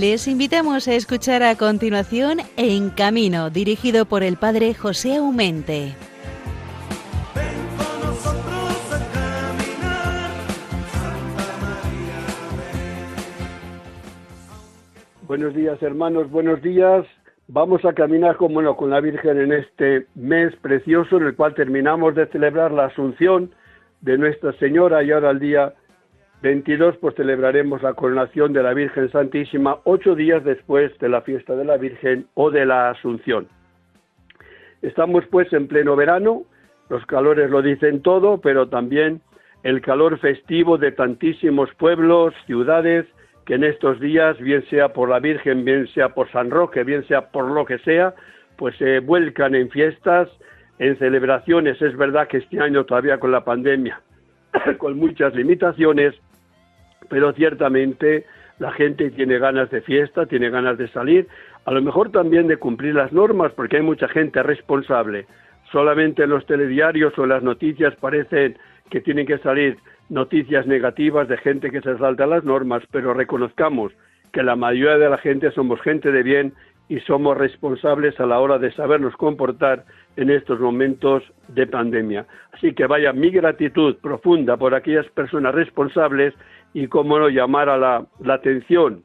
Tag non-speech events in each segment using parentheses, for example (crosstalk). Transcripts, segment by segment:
Les invitamos a escuchar a continuación En Camino, dirigido por el padre José Aumente. Buenos días hermanos, buenos días. Vamos a caminar como con la Virgen en este mes precioso en el cual terminamos de celebrar la Asunción de Nuestra Señora y ahora el día 22 pues celebraremos la coronación de la Virgen Santísima ocho días después de la fiesta de la Virgen o de la Asunción. Estamos pues en pleno verano, los calores lo dicen todo, pero también el calor festivo de tantísimos pueblos, ciudades, que en estos días, bien sea por la Virgen, bien sea por San Roque, bien sea por lo que sea, pues se vuelcan en fiestas, en celebraciones. Es verdad que este año todavía con la pandemia, (coughs) con muchas limitaciones, pero ciertamente la gente tiene ganas de fiesta, tiene ganas de salir, a lo mejor también de cumplir las normas, porque hay mucha gente responsable. Solamente en los telediarios o en las noticias parecen que tienen que salir noticias negativas de gente que se salta las normas, pero reconozcamos que la mayoría de la gente somos gente de bien y somos responsables a la hora de sabernos comportar en estos momentos de pandemia. Así que vaya mi gratitud profunda por aquellas personas responsables y cómo no llamar a la, la atención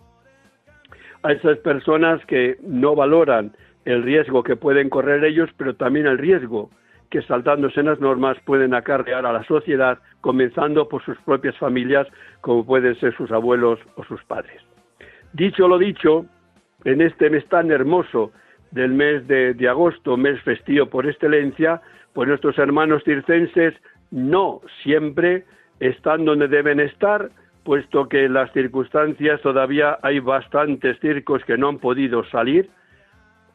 a esas personas que no valoran el riesgo que pueden correr ellos, pero también el riesgo que saltándose en las normas pueden acarrear a la sociedad, comenzando por sus propias familias, como pueden ser sus abuelos o sus padres. Dicho lo dicho, en este mes tan hermoso del mes de, agosto, mes festivo por excelencia, pues nuestros hermanos circenses no siempre están donde deben estar, puesto que en las circunstancias todavía hay bastantes circos que no han podido salir,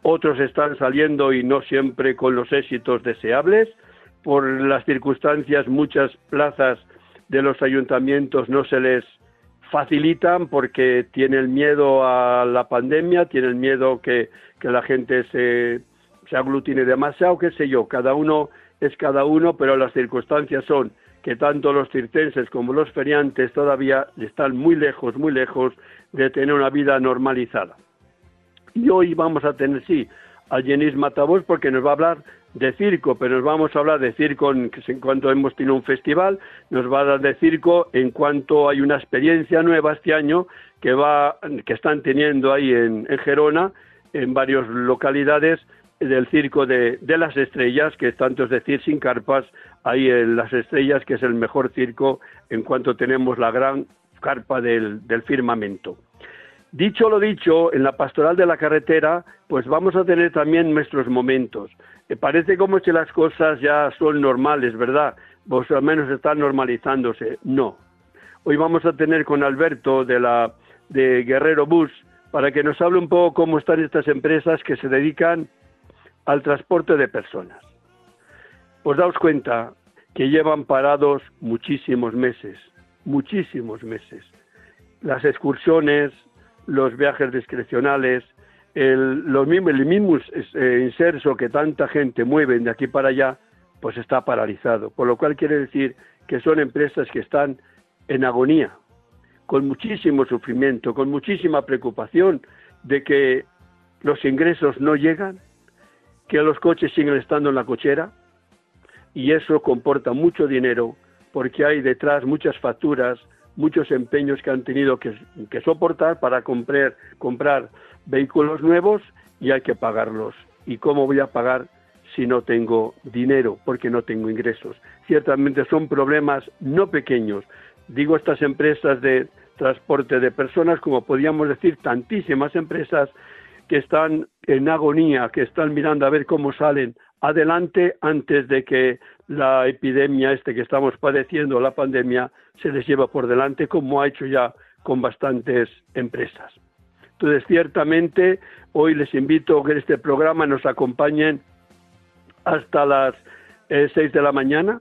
otros están saliendo y no siempre con los éxitos deseables. Por las circunstancias, muchas plazas de los ayuntamientos no se les facilitan porque tienen miedo a la pandemia, tienen miedo que, que la gente se, se aglutine demasiado, qué sé yo, cada uno es cada uno, pero las circunstancias son que tanto los circenses como los feriantes todavía están muy lejos, muy lejos de tener una vida normalizada. Y hoy vamos a tener, sí, a Jenis Matabos porque nos va a hablar de circo, pero nos vamos a hablar de circo en, cuanto hemos tenido un festival, nos va a hablar de circo en cuanto hay una experiencia nueva este año que va, que están teniendo ahí en, Gerona, en varias localidades del circo de, las estrellas, que tanto es decir, sin carpas, ahí en las estrellas, que es el mejor circo en cuanto tenemos la gran carpa del firmamento. Dicho lo dicho, en la pastoral de la carretera, pues vamos a tener también nuestros momentos. Me parece como si las cosas ya son normales, ¿verdad? Vos al menos están normalizándose. No. Hoy vamos a tener con Alberto de la de Guerrero Bus para que nos hable un poco cómo están estas empresas que se dedican al transporte de personas. Os daos cuenta que llevan parados muchísimos meses, muchísimos meses. Las excursiones, los viajes discrecionales, el, los mismos, el mismo eh, inserso que tanta gente mueve de aquí para allá, pues está paralizado. Por lo cual quiere decir que son empresas que están en agonía, con muchísimo sufrimiento, con muchísima preocupación de que los ingresos no llegan, que los coches siguen estando en la cochera, y eso comporta mucho dinero porque hay detrás muchas facturas, muchos empeños que han tenido que, soportar para comprar, comprar vehículos nuevos y hay que pagarlos. ¿Y cómo voy a pagar si no tengo dinero, porque no tengo ingresos? Ciertamente son problemas no pequeños. Digo estas empresas de transporte de personas, como podríamos decir, tantísimas empresas que están en agonía, que están mirando a ver cómo salen adelante antes de que la epidemia este que estamos padeciendo, la pandemia, se les lleva por delante, como ha hecho ya con bastantes empresas. Entonces, ciertamente, hoy les invito a que en este programa nos acompañen hasta las eh, seis de la mañana.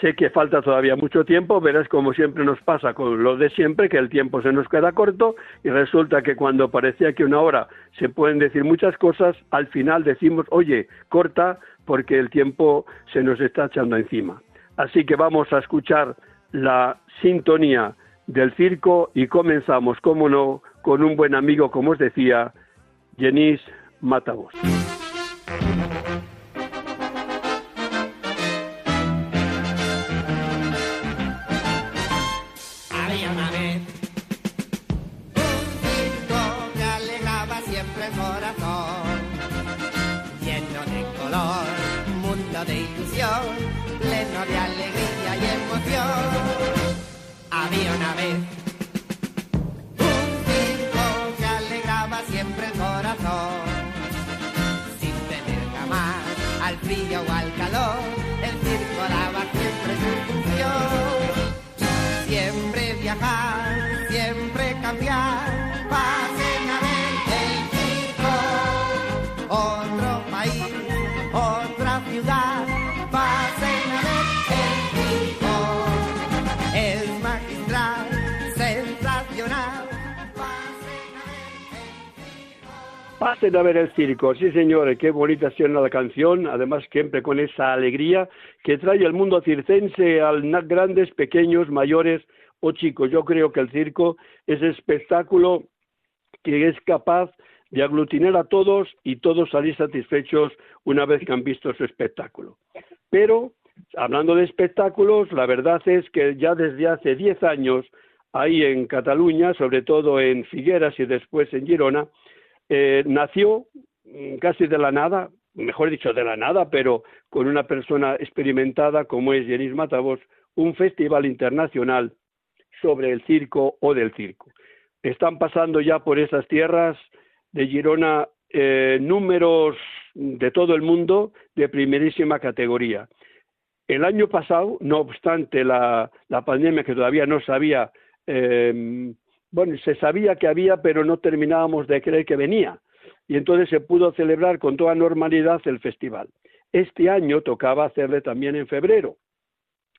Sé que falta todavía mucho tiempo, verás como siempre nos pasa con lo de siempre, que el tiempo se nos queda corto y resulta que cuando parecía que una hora se pueden decir muchas cosas, al final decimos, oye, corta porque el tiempo se nos está echando encima. Así que vamos a escuchar la sintonía del circo y comenzamos, como no, con un buen amigo, como os decía, Jenis Matavos. Pasen a ver el circo, sí señores, qué bonita suena la canción, además siempre con esa alegría que trae el mundo circense a grandes, pequeños, mayores o chicos. Yo creo que el circo es espectáculo que es capaz de aglutinar a todos y todos salir satisfechos una vez que han visto su espectáculo. Pero, hablando de espectáculos, la verdad es que ya desde hace 10 años, ahí en Cataluña, sobre todo en Figueras y después en Girona, eh, nació mm, casi de la nada, mejor dicho de la nada, pero con una persona experimentada como es Jenis Matavos, un festival internacional sobre el circo o del circo. Están pasando ya por esas tierras de Girona eh, números de todo el mundo de primerísima categoría. El año pasado, no obstante la, pandemia que todavía no sabía eh, bueno, se sabía que había, pero no terminábamos de creer que venía. Y entonces se pudo celebrar con toda normalidad el festival. Este año tocaba hacerle también en febrero.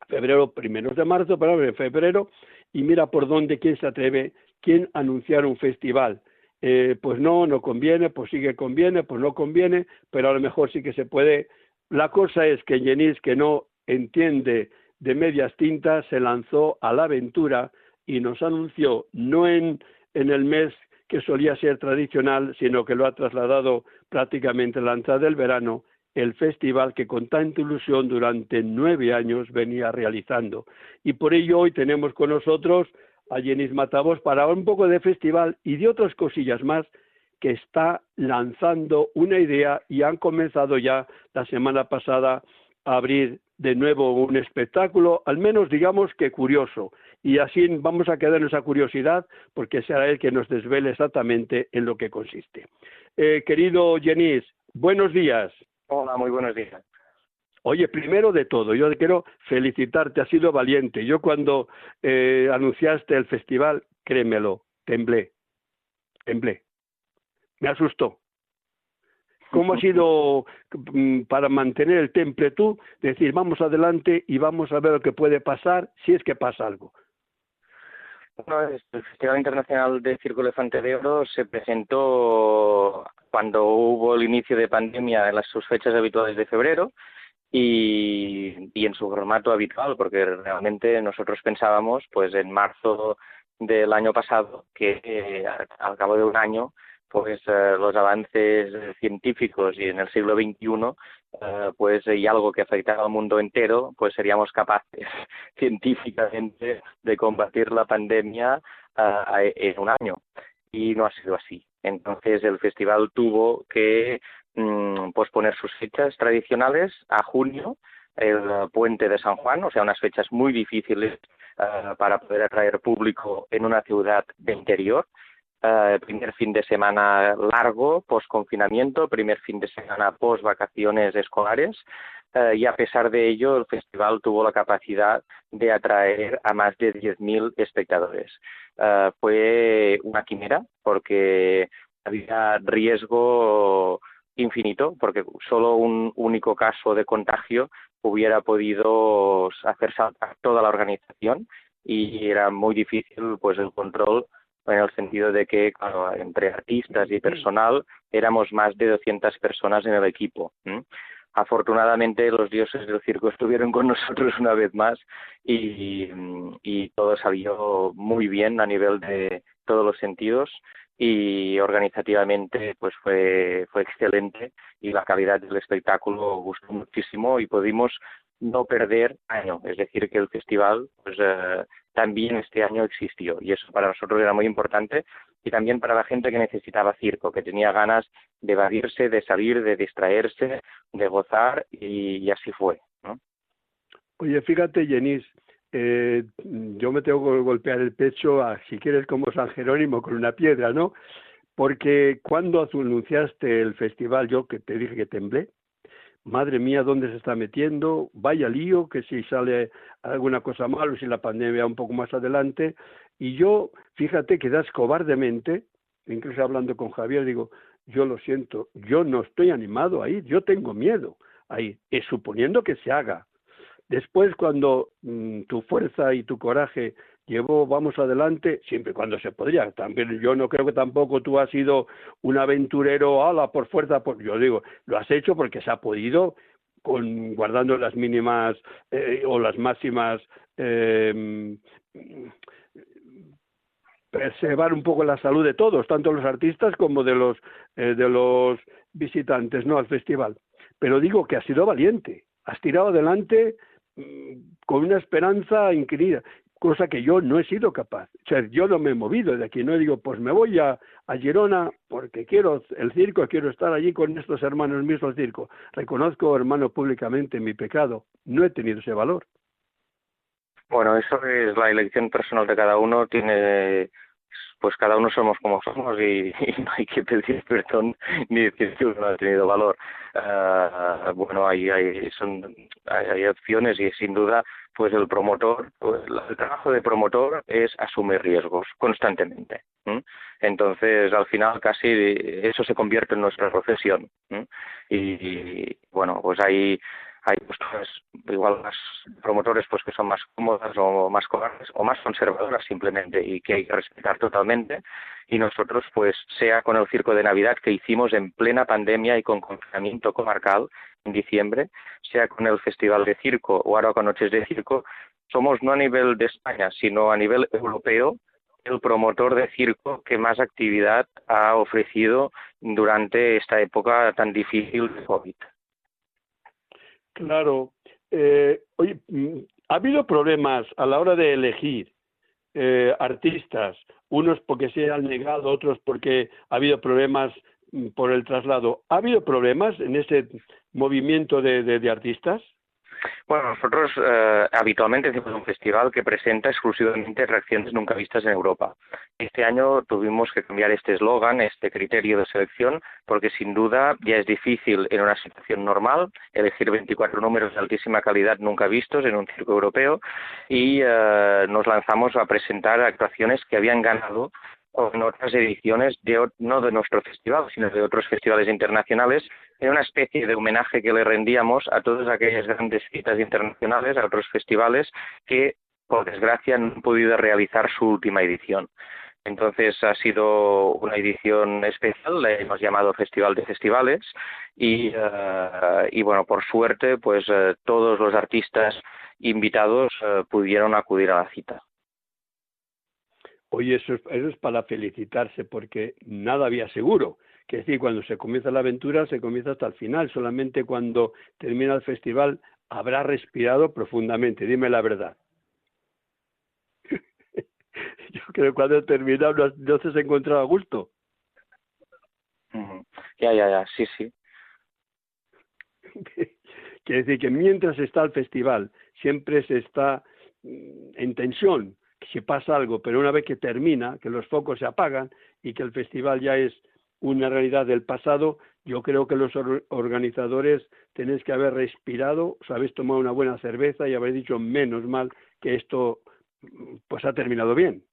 Febrero, primeros de marzo, pero en febrero. Y mira por dónde, quién se atreve, quién anunciar un festival. Eh, pues no, no conviene, pues sí que conviene, pues no conviene, pero a lo mejor sí que se puede. La cosa es que Jenis, que no entiende de medias tintas, se lanzó a la aventura y nos anunció no en, el mes que solía ser tradicional, sino que lo ha trasladado prácticamente a la entrada del verano, el festival que con tanta ilusión durante nueve años venía realizando. Y por ello hoy tenemos con nosotros a Jenis Matavos para un poco de festival y de otras cosillas más que está lanzando una idea y han comenzado ya la semana pasada a abrir de nuevo un espectáculo, al menos digamos que curioso, y así vamos a quedar en esa curiosidad porque será él que nos desvele exactamente en lo que consiste. Eh, querido Jenis, buenos días. Hola, muy buenos días. Oye, primero de todo, yo quiero felicitarte, has sido valiente. Yo cuando eh, anunciaste el festival, créemelo, temblé, temblé, me asustó. ¿Cómo ha (laughs) sido mm, para mantener el temple tú? Decir, vamos adelante y vamos a ver lo que puede pasar si es que pasa algo. Bueno, el Festival Internacional de Circo Elefante de Oro se presentó cuando hubo el inicio de pandemia en las sus fechas habituales de febrero y, y en su formato habitual, porque realmente nosotros pensábamos, pues en marzo del año pasado, que eh, al cabo de un año pues eh, los avances científicos y en el siglo XXI eh, pues y algo que afectara al mundo entero pues seríamos capaces (laughs) científicamente de combatir la pandemia eh, en un año. Y no ha sido así. Entonces el festival tuvo que mm, posponer sus fechas tradicionales a junio el puente de San Juan o sea unas fechas muy difíciles para poder atraer público en una ciudad de interior eh, primer fin de semana largo, post confinamiento, primer fin de semana post vacaciones escolares. Eh, y a pesar de ello, el festival tuvo la capacidad de atraer a más de 10.000 espectadores. Eh, fue una quimera porque había riesgo infinito, porque solo un único caso de contagio hubiera podido hacer saltar toda la organización y era muy difícil pues el control en el sentido de que, entre artistas y personal éramos más de 200 personas en el equipo. afortunadamente los dioses del circo estuvieron con nosotros una vez más y, y todo salió muy bien a nivel de todos los sentidos y organizativamente pues fue fue excelente y la calidad del espectáculo gustó muchísimo y pudimos no perder año es decir que el festival pues eh, también este año existió y eso para nosotros era muy importante y también para la gente que necesitaba circo, que tenía ganas de evadirse, de salir, de distraerse, de gozar y, así fue. ¿no? Oye, fíjate, Jenis, eh, yo me tengo que golpear el pecho, a, si quieres, como San Jerónimo con una piedra, ¿no? Porque cuando anunciaste el festival, yo que te dije que temblé, madre mía, ¿dónde se está metiendo? Vaya lío, que si sale alguna cosa mal o si la pandemia un poco más adelante. Y yo, fíjate que das cobardemente, incluso hablando con Javier, digo, yo lo siento, yo no estoy animado a ir, yo tengo miedo ahí, es suponiendo que se haga. Después, cuando mm, tu fuerza y tu coraje llevó vamos adelante siempre cuando se podría. También yo no creo que tampoco tú has sido un aventurero ala por fuerza, por, yo digo, lo has hecho porque se ha podido con guardando las mínimas eh, o las máximas eh, preservar un poco la salud de todos, tanto los artistas como de los eh, de los visitantes, no al festival. Pero digo que has sido valiente, has tirado adelante mm, con una esperanza inquirida cosa que yo no he sido capaz. O sea, yo no me he movido de aquí, no digo, pues me voy a, a Girona porque quiero el circo, quiero estar allí con estos hermanos míos del circo. Reconozco, hermano, públicamente mi pecado. No he tenido ese valor. Bueno, eso es la elección personal de cada uno, tiene pues cada uno somos como somos y, (laughs) no hay que pedir perdón ni decir que uno ha tenido valor. Uh, bueno, hay, hay, son, hay, opciones y sin duda pues el promotor, pues el trabajo de promotor es asumir riesgos constantemente. Entonces, al final casi eso se convierte en nuestra profesión. Y, bueno, pues hay hay posturas igual más promotores pues que son más cómodas o más cobardes o más conservadoras simplemente y que hay que respetar totalmente y nosotros pues sea con el circo de Navidad que hicimos en plena pandemia y con confinamiento comarcal en diciembre, sea con el Festival de Circo o ahora con Noches de Circo, somos no a nivel de España, sino a nivel europeo el promotor de circo que más actividad ha ofrecido durante esta época tan difícil de COVID. Claro. Eh, mm, ¿ha habido problemas a la hora de elegir eh, artistas? Unos porque se han negado, otros porque ha habido problemas mm, por el traslado. ¿Ha habido problemas en ese movimiento de, de artistas? Bueno, nosotros eh, habitualmente hacemos un festival que presenta exclusivamente reacciones nunca vistas en Europa. Este año tuvimos que cambiar este eslogan, este criterio de selección, porque sin duda ya es difícil en una situación normal elegir 24 números de altísima calidad nunca vistos en un circo europeo y eh, nos lanzamos a presentar actuaciones que habían ganado o en otras ediciones, de, no de nuestro festival, sino de otros festivales internacionales, en una especie de homenaje que le rendíamos a todas aquellas grandes citas internacionales, a otros festivales que, por desgracia, no han podido realizar su última edición. Entonces ha sido una edición especial, la hemos llamado Festival de Festivales y, eh, y bueno, por suerte, pues eh, todos los artistas invitados eh, pudieron acudir a la cita. Oye, eso es, eso es para felicitarse porque nada había seguro. Que decir, cuando se comienza la aventura se comienza hasta el final. Solamente cuando termina el festival habrá respirado profundamente. Dime la verdad. (laughs) Yo creo que cuando he terminado no, se ha encontrado a gusto. Ya, ya, ya, sí, sí. (laughs) Quiere decir que mientras está el festival siempre se está mm, en tensión, si pasa algo, pero una vez que termina, que los focos se apagan y que el festival ya es una realidad del pasado, yo creo que los organizadores tenéis que haber respirado, os habéis tomado una buena cerveza y habéis dicho menos mal que esto pues ha terminado bien.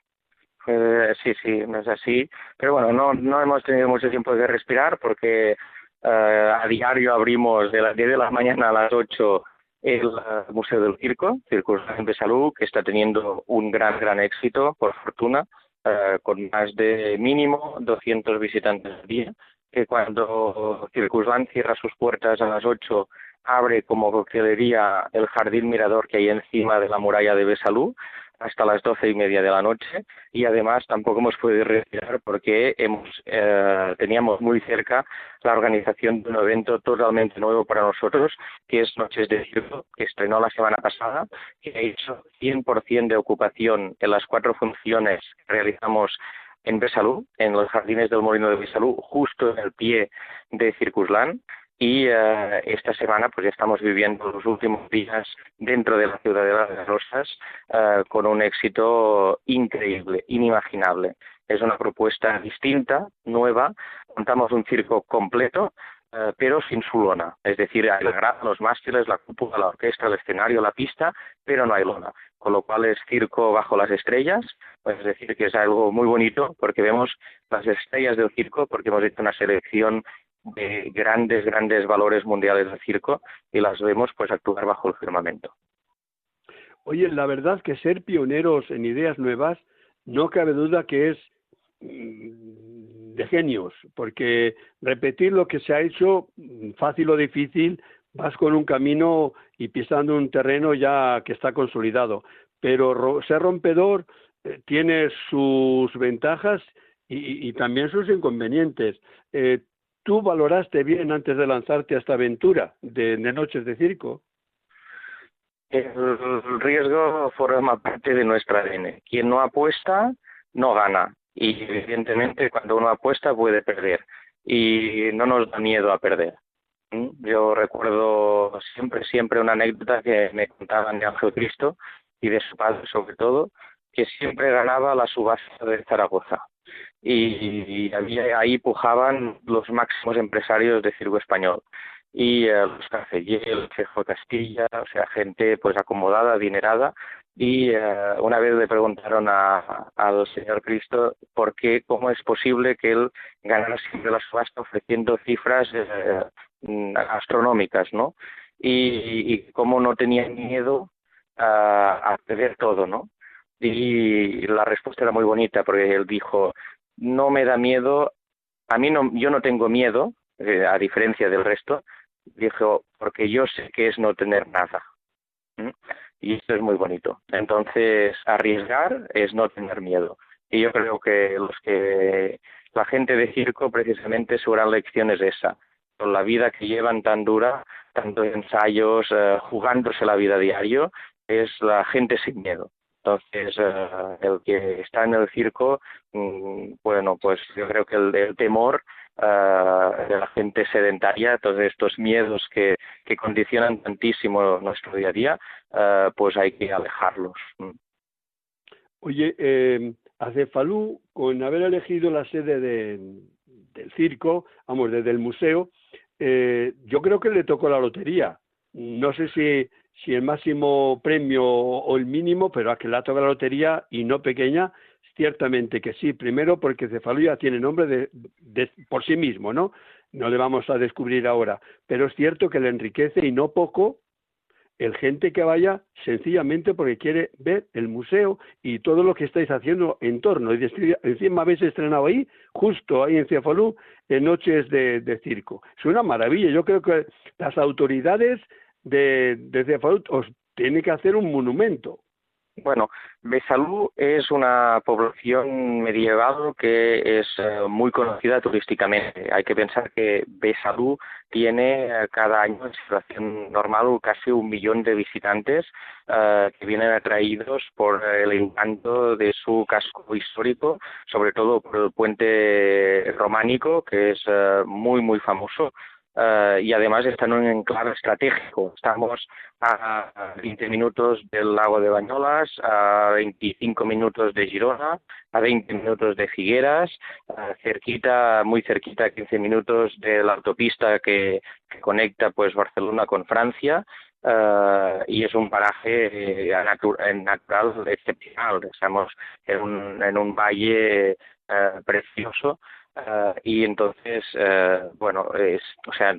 Eh, sí, sí, no es así. Pero bueno, no, no hemos tenido mucho tiempo de respirar porque eh, a diario abrimos de las 10 de la mañana a las 8 el Museo del Circo, Circus de Salud, que está teniendo un gran, gran éxito, por fortuna, eh, con más de mínimo 200 visitantes al día, que cuando Circusland cierra sus puertas a las 8 abre como coctelería el jardín mirador que hay encima de la muralla de Besalú hasta las doce y media de la noche y además tampoco hemos podido retirar porque hemos eh, teníamos muy cerca la organización de un evento totalmente nuevo para nosotros que es Noches de Circo que estrenó la semana pasada que ha hecho 100% de ocupación en las cuatro funciones que realizamos en Besalú, en los jardines del Molino de Besalú, justo en el pie de Circusland y eh, esta semana pues ya estamos viviendo los últimos días dentro de la ciudad de las Rosas eh, con un éxito increíble, inimaginable. Es una propuesta distinta, nueva, contamos un circo completo, eh, pero sin su lona, es decir, hay los mástiles, la cúpula, la orquesta, el escenario, la pista, pero no hay lona, con lo cual es circo bajo las estrellas, es decir, que es algo muy bonito porque vemos las estrellas del circo, porque hemos hecho una selección de grandes, grandes valores mundiales del circo y las vemos pues actuar bajo el firmamento. Oye, la verdad que ser pioneros en ideas nuevas no cabe duda que es mm, de genios, porque repetir lo que se ha hecho, mm, fácil o difícil, vas con un camino y pisando un terreno ya que está consolidado. Pero ser rompedor eh, tiene sus ventajas y, también sus inconvenientes. Eh, ¿Tú valoraste bien antes de lanzarte a esta aventura de, noches de circo? El riesgo forma parte de nuestra ADN. Quien no apuesta, no gana. Y evidentemente cuando uno apuesta puede perder. Y no nos da miedo a perder. ¿Mm? Yo recuerdo siempre, siempre una anécdota que me contaban de Ángel Cristo y de su padre sobre todo, que siempre ganaba la subasta de Zaragoza y, ahí pujaban los máximos empresarios de circo español y eh, los Carcellé, el Chejo Castilla, o sea, gente pues acomodada, adinerada, y eh, una vez le preguntaron al señor Cristo por qué, cómo es posible que él ganara siempre la subasta ofreciendo cifras eh, mm, astronómicas, ¿no? Y, y, cómo no tenía miedo a, a perder todo, ¿no? Y la respuesta era muy bonita porque él dijo, no me da miedo, a mí no, yo no tengo miedo, eh, a diferencia del resto, dijo, porque yo sé que es no tener nada. Y esto es muy bonito. Entonces, arriesgar es no tener miedo. Y yo creo que los que la gente de circo precisamente su gran lección es esa. Con la vida que llevan tan dura, tantos ensayos, eh, jugándose la vida diario, es la gente sin miedo. Entonces, eh, el que está en el circo, mm, bueno, pues yo creo que el, temor eh, de la gente sedentaria, todos estos miedos que, que condicionan tantísimo nuestro día a día, eh, pues hay que alejarlos. Mm. Oye, eh, Falú, con haber elegido la sede del circo, vamos, desde el museo, yo creo que le tocó la lotería. No sé si si el máximo premio o el mínimo, pero a que la la lotería y no pequeña, ciertamente que sí. Primero porque Cefalú tiene nombre de, por sí mismo, ¿no? No le vamos a descubrir ahora, pero es cierto que le enriquece y no poco el gente que vaya sencillamente porque quiere ver el museo y todo lo que estáis haciendo en torno. Y encima habéis estrenado ahí, justo ahí en Cefalú, en Noches de, de Circo. Es una maravilla. Yo creo que las autoridades de, de os tiene que hacer un monumento. Bueno, Besalú es una población medieval que es eh, muy conocida turísticamente. Hay que pensar que Besalú tiene eh, cada año en situación normal casi un millón de visitantes eh, que vienen atraídos por el encanto de su casco histórico, sobre todo por el puente románico, que es muy, muy famoso eh, y además está en un enclave estratégico. Estamos a 20 minutos del lago de Bañolas, a 25 minutos de Girona, a 20 minutos de Figueras, cerquita, muy cerquita, 15 minutos de la autopista que, conecta pues Barcelona con Francia. Uh, y es un paraje uh, natural excepcional. Estamos en un, en un valle precioso Ah, y entonces, eh, bueno, es, o sea,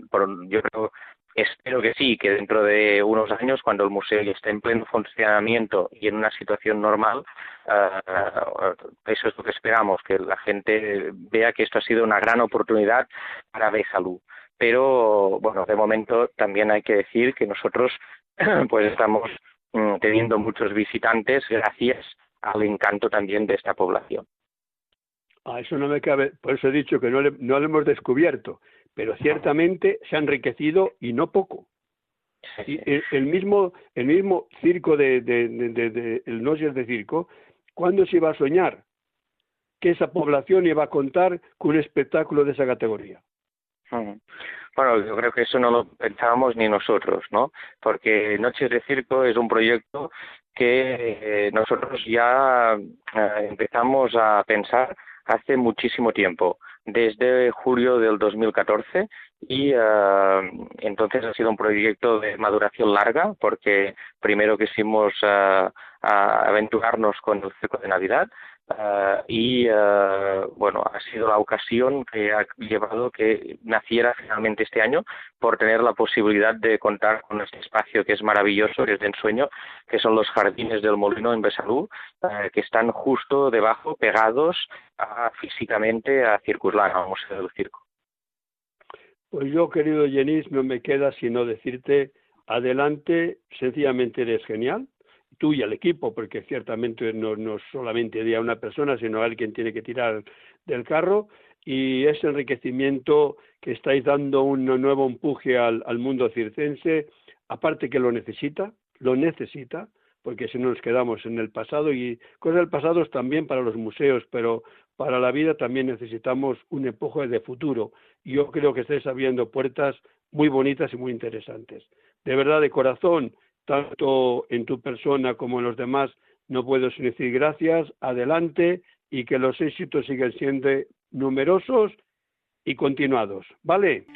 yo creo, espero que sí, que dentro de unos años, cuando el museo esté en pleno funcionamiento y en una situación normal, uh, eso es lo que esperamos, que la gente vea que esto ha sido una gran oportunidad para Besalú. pero bueno, de momento también hay que decir que nosotros (clears throat) pues estamos mm, teniendo muchos visitantes gracias al encanto también de esta población. Ah, eso no me cabe, por eso he dicho que no, no lo hemos descubierto, pero ciertamente se ha enriquecido y no poco. (laughs) el, mismo, el mismo circo de, de, de, el Noches de Circo, ¿cuándo se iba a soñar que esa población iba a contar con un espectáculo de esa categoría? Bueno, yo creo que eso no lo pensábamos ni nosotros, ¿no? Porque Noches de Circo es un proyecto que eh, nosotros ya eh, empezamos a pensar hace muchísimo tiempo, desde julio del 2014 y uh, entonces ha sido un proyecto de maduración larga porque primero quisimos uh, aventurarnos con el circo de Navidad Uh, y uh, bueno ha sido la ocasión que ha llevado que naciera finalmente este año por tener la posibilidad de contar con este espacio que es maravilloso que es de ensueño que son los jardines del molino en Besalú uh, que están justo debajo pegados físicamente a Circuslán al Museo del Circo. Pues yo querido Jenis no me queda sino decirte adelante sencillamente eres genial tú y el equipo, porque ciertamente no, no solamente día una persona, sino alguien tiene que tirar del carro, y ese enriquecimiento que estáis dando un nuevo empuje al, al mundo circense, aparte que lo necesita, lo necesita, porque si no nos quedamos en el pasado y cosas del pasado es también para los museos, pero para la vida también necesitamos un empuje de futuro. Y yo creo que estáis abriendo puertas muy bonitas y muy interesantes. De verdad, de corazón, tanto en tu persona como en los demás, no puedo sin decir gracias, adelante y que los éxitos sigan siendo numerosos y continuados. ¿Vale?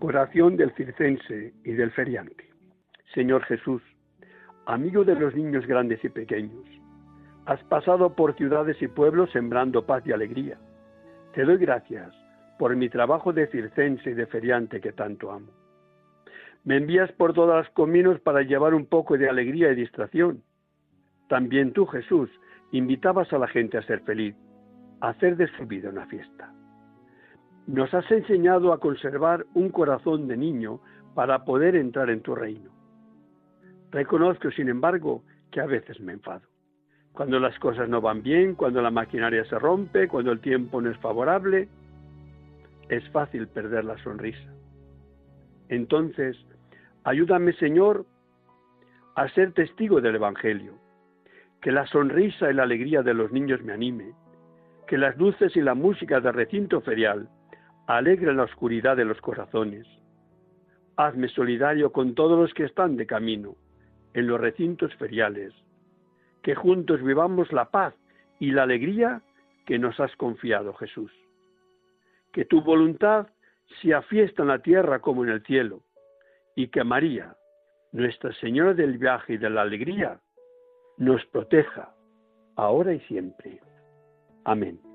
Oración del circense y del feriante. Señor Jesús, amigo de los niños grandes y pequeños, Has pasado por ciudades y pueblos sembrando paz y alegría. Te doy gracias por mi trabajo de circense y de feriante que tanto amo. Me envías por todas las caminos para llevar un poco de alegría y distracción. También tú, Jesús, invitabas a la gente a ser feliz, a hacer de su vida una fiesta. Nos has enseñado a conservar un corazón de niño para poder entrar en tu reino. Reconozco, sin embargo, que a veces me enfado cuando las cosas no van bien, cuando la maquinaria se rompe, cuando el tiempo no es favorable, es fácil perder la sonrisa. Entonces, ayúdame Señor a ser testigo del Evangelio, que la sonrisa y la alegría de los niños me anime, que las luces y la música del recinto ferial alegren la oscuridad de los corazones. Hazme solidario con todos los que están de camino en los recintos feriales que juntos vivamos la paz y la alegría que nos has confiado, Jesús. Que tu voluntad sea fiesta en la tierra como en el cielo, y que María, Nuestra Señora del viaje y de la alegría, nos proteja, ahora y siempre. Amén.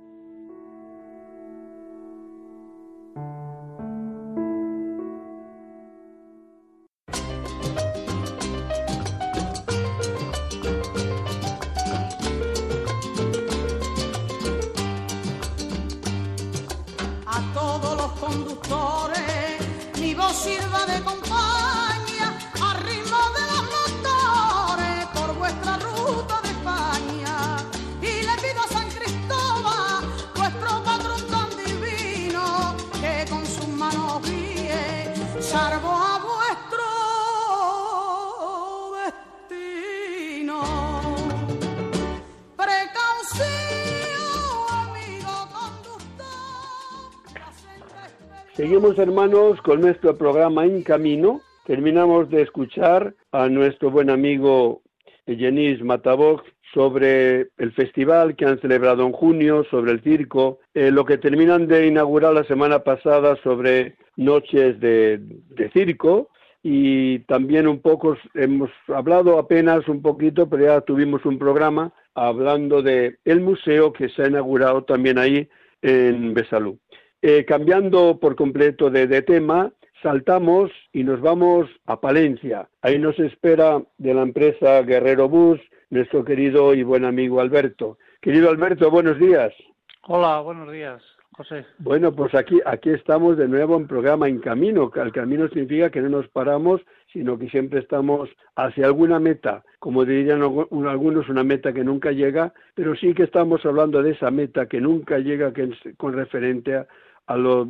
Hermanos con nuestro programa En Camino. Terminamos de escuchar a nuestro buen amigo Jenis Matabok sobre el festival que han celebrado en junio, sobre el circo, eh, lo que terminan de inaugurar la semana pasada sobre noches de, de circo y también un poco hemos hablado apenas un poquito, pero ya tuvimos un programa hablando de el museo que se ha inaugurado también ahí en Besalú. Eh, cambiando por completo de, tema, saltamos y nos vamos a Palencia. Ahí nos espera de la empresa Guerrero Bus nuestro querido y buen amigo Alberto. Querido Alberto, buenos días. Hola, buenos días. José. Bueno, pues aquí, aquí estamos de nuevo en programa En Camino. El camino significa que no nos paramos, sino que siempre estamos hacia alguna meta. Como dirían algunos, una meta que nunca llega, pero sí que estamos hablando de esa meta que nunca llega que es con referente a, a, lo,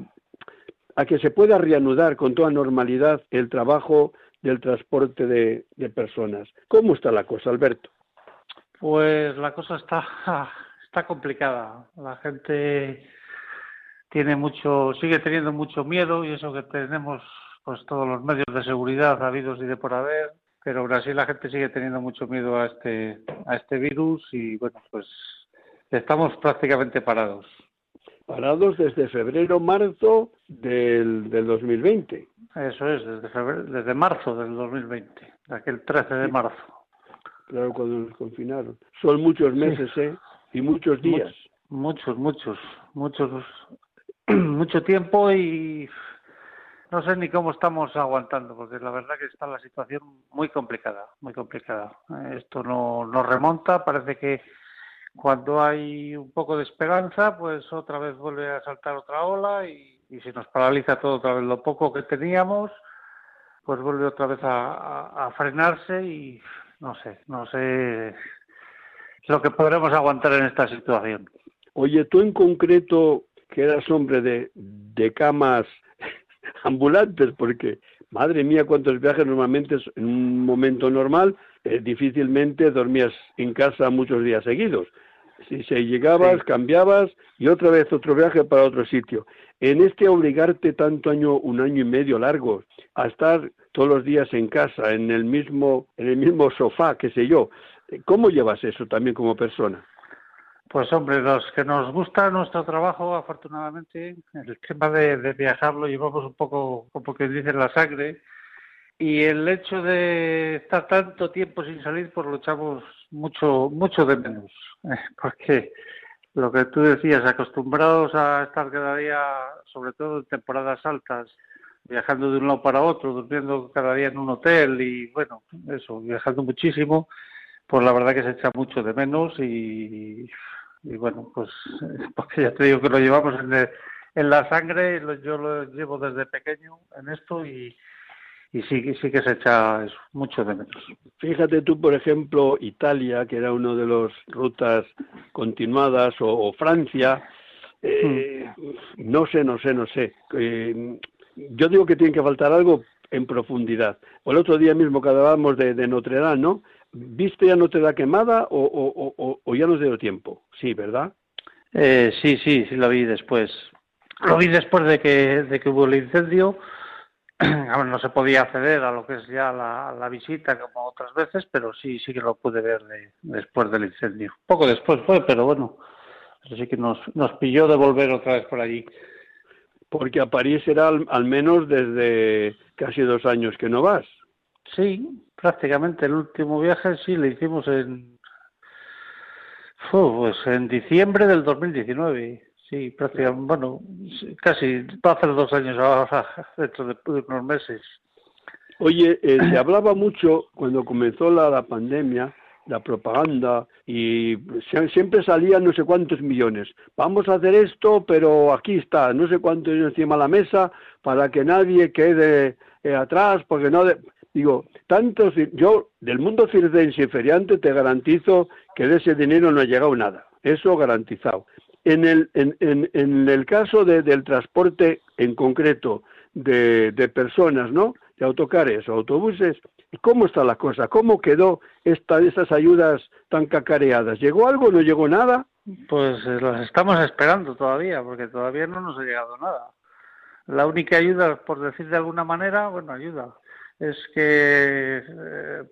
a que se pueda reanudar con toda normalidad el trabajo del transporte de, personas. ¿Cómo está la cosa, Alberto? Pues la cosa está, (laughs) está complicada. La gente tiene mucho, sigue teniendo mucho miedo y eso que tenemos pues todos los medios de seguridad habidos y de por haber, pero aún así la gente sigue teniendo mucho miedo a este, a este virus y bueno, pues estamos prácticamente parados. Parados desde febrero, marzo del, del 2020. Eso es, desde, febrero, desde marzo del 2020, aquel 13 de marzo. Claro, cuando nos confinaron. Son muchos meses, ¿eh? Y muchos días. Muchos, muchos, muchos (clears throat) mucho tiempo y no sé ni cómo estamos aguantando, porque la verdad que está la situación muy complicada, muy complicada. Esto no, no remonta, parece que cuando hay un poco de esperanza, pues otra vez vuelve a saltar otra ola y, y se nos paraliza todo otra vez lo poco que teníamos, pues vuelve otra vez a, a frenarse y no sé, no sé lo que podremos aguantar en esta situación. Oye, tú en concreto, que eras hombre de, de camas (laughs) ambulantes, porque madre mía, cuántos viajes normalmente en un momento normal, eh, difícilmente dormías en casa muchos días seguidos. Si se llegabas, cambiabas y otra vez otro viaje para otro sitio. En este obligarte tanto año, un año y medio largo, a estar todos los días en casa, en el mismo, en el mismo sofá, qué sé yo, ¿cómo llevas eso también como persona? Pues hombre, los que nos gusta nuestro trabajo, afortunadamente, el tema de, de viajar lo llevamos un poco, como que dice, la sangre. Y el hecho de estar tanto tiempo sin salir, pues lo echamos mucho, mucho de menos. (laughs) Porque lo que tú decías, acostumbrados a estar cada día, sobre todo en temporadas altas, viajando de un lado para otro, durmiendo cada día en un hotel y bueno, eso, viajando muchísimo, pues la verdad que se echa mucho de menos y y bueno, pues (laughs) porque ya te digo que lo llevamos en, en la sangre, yo lo llevo desde pequeño en esto y, y sí, sí que se echa mucho de menos. Fíjate tú, por ejemplo, Italia, que era una de las rutas continuadas, o, Francia, eh, mm. no sé, no sé, no sé. Eh, yo digo que tiene que faltar algo en profundidad. O el otro día mismo que hablábamos de, de Notre Dame, ¿no? ¿Viste ya no te da quemada o, o, o, ya nos dio tiempo? Sí, ¿verdad? Eh, sí, sí, sí lo vi después. Lo vi después de que, de que hubo el incendio. (clears throat) no se podía acceder a lo que es ya la, la, visita como otras veces, pero sí, sí que lo pude ver después del incendio. Poco después fue, pero bueno, eso sí que nos, nos pilló de volver otra vez por allí. Porque a París era al menos desde casi dos años que no vas. Sí, prácticamente el último viaje sí lo hicimos en pues en diciembre del 2019. Sí, prácticamente, bueno, casi va a hacer dos años (laughs) dentro de unos meses. Oye, eh, se hablaba mucho cuando comenzó la, pandemia, la propaganda, y siempre salían no sé cuántos millones. Vamos a hacer esto, pero aquí está, no sé cuántos encima de la mesa, para que nadie quede eh, atrás, porque no... De... Digo, tantos, yo del mundo circense y feriante te garantizo que de ese dinero no ha llegado nada, eso garantizado. En el, en, en, en el caso de, del transporte en concreto de, de personas, ¿no? De autocares o autobuses, ¿cómo está la cosa? ¿Cómo quedó esta, estas ayudas tan cacareadas? ¿Llegó algo? ¿No llegó nada? Pues eh, las estamos esperando todavía, porque todavía no nos ha llegado nada. La única ayuda, por decir de alguna manera, bueno, ayuda, es que, eh,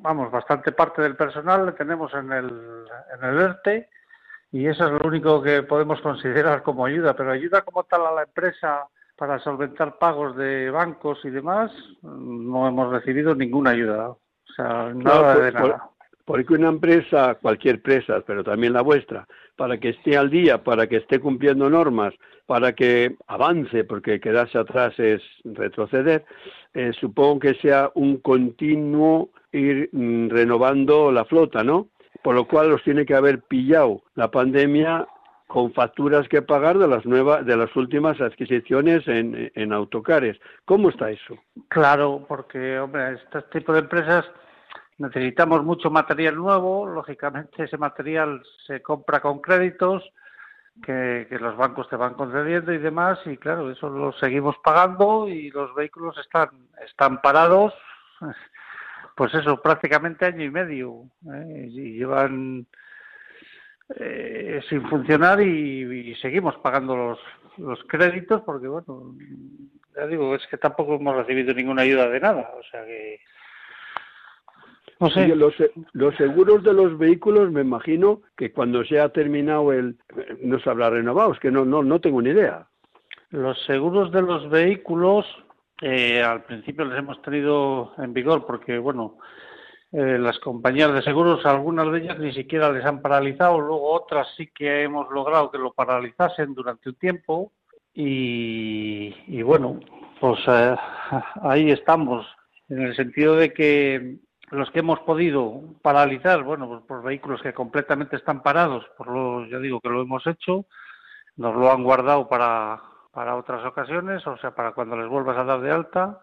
vamos, bastante parte del personal le tenemos en el, en el ERTE y eso es lo único que podemos considerar como ayuda, pero ayuda como tal a la empresa para solventar pagos de bancos y demás, no hemos recibido ninguna ayuda. O sea, nada de por, nada. porque una empresa, cualquier empresa, pero también la vuestra, para que esté al día, para que esté cumpliendo normas, para que avance, porque quedarse atrás es retroceder, eh, supongo que sea un continuo ir mm, renovando la flota, ¿no? Por lo cual los tiene que haber pillado la pandemia con facturas que pagar de las nuevas, de las últimas adquisiciones en, en autocares. ¿Cómo está eso? Claro, porque, hombre, este tipo de empresas necesitamos mucho material nuevo, lógicamente ese material se compra con créditos que, los bancos te van concediendo y demás, y claro, eso lo seguimos pagando y los vehículos están, están parados, pues eso, prácticamente año y medio, ¿eh? y llevan eh, sin funcionar y, seguimos pagando los, los créditos porque, bueno, ya digo, es que tampoco hemos recibido ninguna ayuda de nada, o sea que los, los, seguros de los vehículos, me imagino que cuando se ha terminado el, no se habrá renovado, es que no, no, no tengo ni idea. Los seguros de los vehículos, eh, al principio les hemos tenido en vigor porque, bueno, eh, las compañías de seguros, algunas de ellas ni siquiera les han paralizado, luego otras sí que hemos logrado que lo paralizasen durante un tiempo y, y bueno, pues eh, ahí estamos, en el sentido de que los que hemos podido paralizar, bueno, pues por vehículos que completamente están parados, por lo, ya digo que lo hemos hecho, nos lo han guardado para, para otras ocasiones, o sea, para cuando les vuelvas a dar de alta,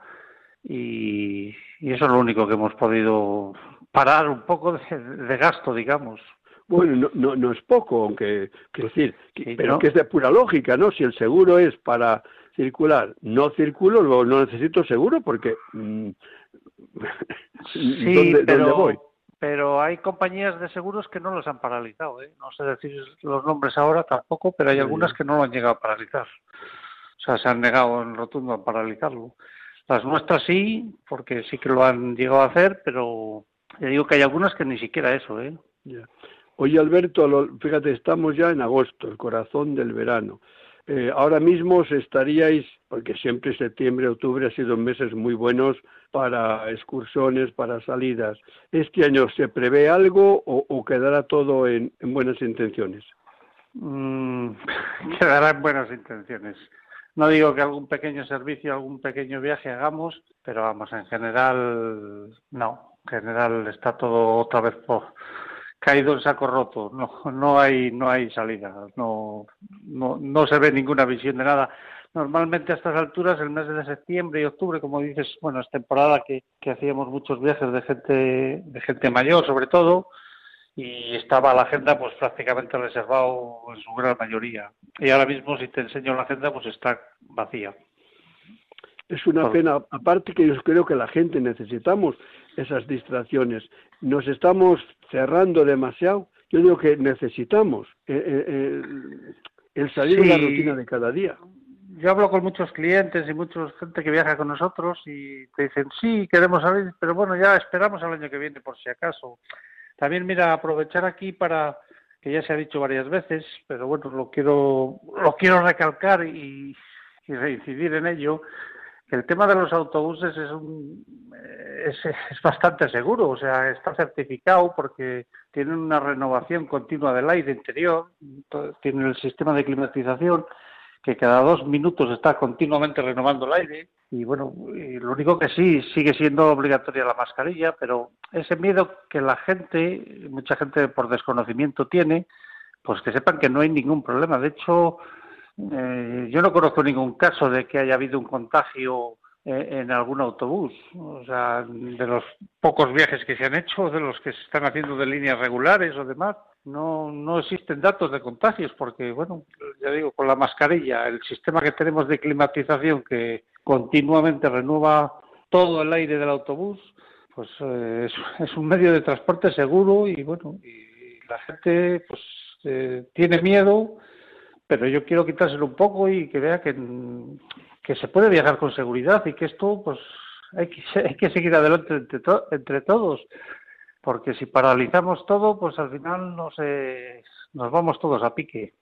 y, eso es lo único que hemos podido parar un poco de, gasto, digamos. Bueno, no, no, es poco, aunque, quiero decir, pero que es de pura lógica, ¿no? Si el seguro es para circular, no circulo, luego no necesito seguro porque mm, (laughs) Sí, pero, pero hay compañías de seguros que no los han paralizado. ¿eh? No sé decir los nombres ahora tampoco, pero hay algunas que no lo han llegado a paralizar. O sea, se han negado en rotundo a paralizarlo. Las nuestras sí, porque sí que lo han llegado a hacer, pero ya digo que hay algunas que ni siquiera eso. ¿eh? Oye, Alberto, fíjate, estamos ya en agosto, el corazón del verano. Eh, ahora mismo estaríais, porque siempre septiembre, octubre ha sido meses muy buenos para excursiones, para salidas. ¿Este año se prevé algo o, quedará todo en, buenas intenciones? Mm, (laughs) quedará en buenas intenciones. No digo que algún pequeño servicio, algún pequeño viaje hagamos, pero vamos, en general no. En general está todo otra vez por, caído en saco roto, no, no hay, no hay salida, no, no, no se ve ninguna visión de nada. Normalmente a estas alturas, el mes de septiembre y octubre, como dices, bueno, es temporada que, que hacíamos muchos viajes de gente, de gente mayor sobre todo, y estaba la agenda pues prácticamente reservado en su gran mayoría. Y ahora mismo si te enseño la agenda pues está vacía. Es una pena, aparte que yo creo que la gente necesitamos esas distracciones. Nos estamos cerrando demasiado. Yo digo que necesitamos eh, eh, el, salir de la rutina de cada día. Yo hablo con muchos clientes y mucha gente que viaja con nosotros y te dicen, sí, queremos salir, pero bueno, ya esperamos al año que viene por si acaso. También, mira, aprovechar aquí para, que ya se ha dicho varias veces, pero bueno, lo quiero, lo quiero recalcar y, y reincidir en ello, el tema de los autobuses es, un, es, bastante seguro, o sea, está certificado porque tienen una renovación continua del aire interior, tienen el sistema de climatización que cada dos minutos está continuamente renovando el aire y bueno, lo único que sí sigue siendo obligatoria la mascarilla, pero ese miedo que la gente, mucha gente por desconocimiento tiene, pues que sepan que no hay ningún problema. De hecho, eh, yo no conozco ningún caso de que haya habido un contagio eh, en algún autobús. O sea, de los pocos viajes que se han hecho, de los que se están haciendo de líneas regulares o demás, no, no existen datos de contagios porque, bueno, ya digo, con la mascarilla, el sistema que tenemos de climatización que continuamente renueva todo el aire del autobús, pues eh, es, un medio de transporte seguro y, bueno, y la gente pues tiene miedo pero yo quiero quitárselo un poco y que vea que, que se puede viajar con seguridad y que esto, pues, hay que, (laughs) hay que seguir adelante entre, todos, porque si paralizamos todo, pues al final no nos vamos todos a pique.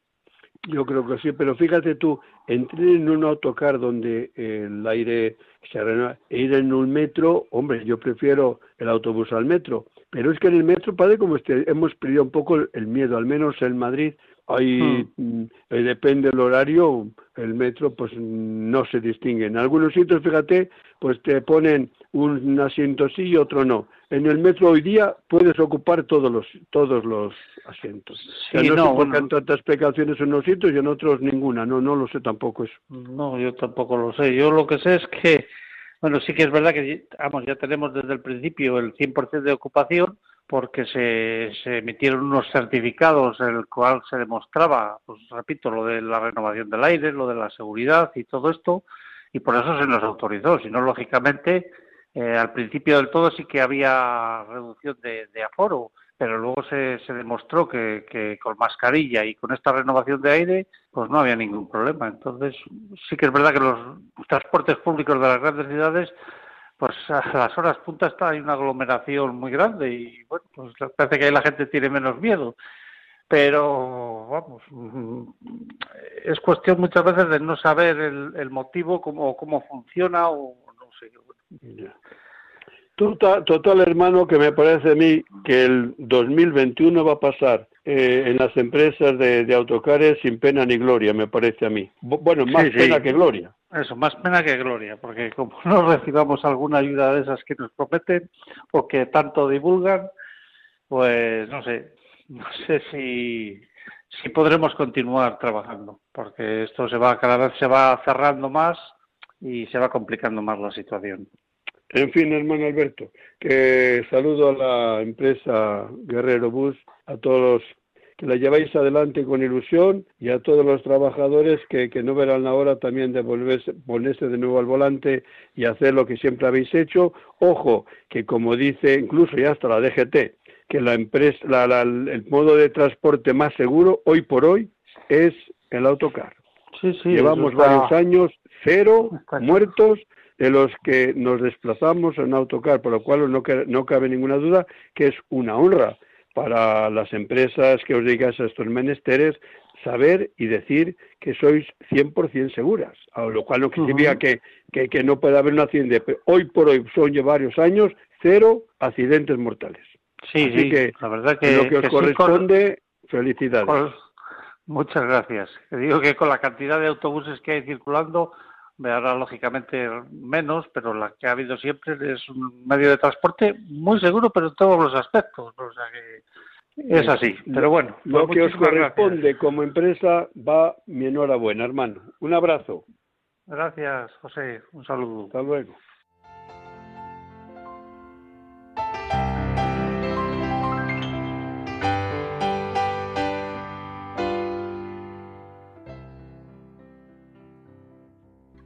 Yo creo que sí, pero fíjate tú, entrar en un autocar donde el aire se renueva e ir en un metro, hombre, yo prefiero el autobús al metro, Pero es que en el metro, padre, como este, hemos perdido un poco el miedo, al menos en Madrid, Ahí hmm. mm, eh, depende del horario, el metro pues no se distingue. En algunos sitios, fíjate, pues te ponen un asiento sí y otro no. En el metro hoy día puedes ocupar todos los todos los asientos. Sí, no, sé tantas precauciones en unos sitios y en otros ninguna. No, no lo sé tampoco eso. No, yo tampoco lo sé. Yo lo que sé es que, bueno, sí que es verdad que, vamos, ya tenemos desde el principio el 100% de ocupación porque se, se, emitieron unos certificados en el cual se demostraba, pues repito, lo de la renovación del aire, lo de la seguridad y todo esto, y por eso se nos autorizó. Si no, lógicamente, eh, al principio del todo sí que había reducción de, aforo, pero luego se, se demostró que, que, con mascarilla y con esta renovación de aire, pues no había ningún problema. Entonces, sí que es verdad que los transportes públicos de las grandes ciudades pues (laughs) a las horas puntas está hay una aglomeración muy grande y bueno, pues parece que ahí la gente tiene menos miedo. Pero vamos, mm, es cuestión muchas veces de no saber el, el motivo, cómo, cómo funciona o no sé. Total, total, hermano, que me parece a mí que el 2021 va a pasar eh, en las empresas de, autocares sin pena ni gloria, me parece a mí. Bueno, más pena que gloria. Eso, más pena que gloria, porque como no recibamos alguna ayuda de esas que nos prometen o que tanto divulgan, pues no sé, no sé si, si podremos continuar trabajando, porque esto se va cada vez se va cerrando más y se va complicando más la situación. En fin, hermano Alberto, que saludo a la empresa Guerrero Bus, a todos los que la lleváis adelante con ilusión y a todos los trabajadores que, que no verán la hora también de volverse, ponerse de nuevo al volante y hacer lo que siempre habéis hecho. Ojo, que como dice incluso ya hasta la DGT, que la empresa, el modo de transporte más seguro hoy por hoy es el autocar. Sí, sí, Llevamos varios años, cero muertos de los que nos desplazamos en autocar, por lo cual no, no cabe ninguna duda que es una honra para las empresas que os dedicáis a estos menesteres saber y decir que sois 100% seguras, a lo cual no significa que, que, no pueda haber un accidente. Pero hoy por hoy son ya varios años cero accidentes mortales. Sí, sí, que la verdad que lo que os corresponde, felicidades. muchas gracias. Digo que con la cantidad de autobuses que hay circulando, ahora lógicamente menos, pero la que ha habido siempre es un medio de transporte muy seguro, pero en todos los aspectos. O sea que es así. Pero bueno, lo pues que os corresponde como empresa va mi enhorabuena, hermano. Un abrazo. Gracias, José. Un saludo. Hasta luego.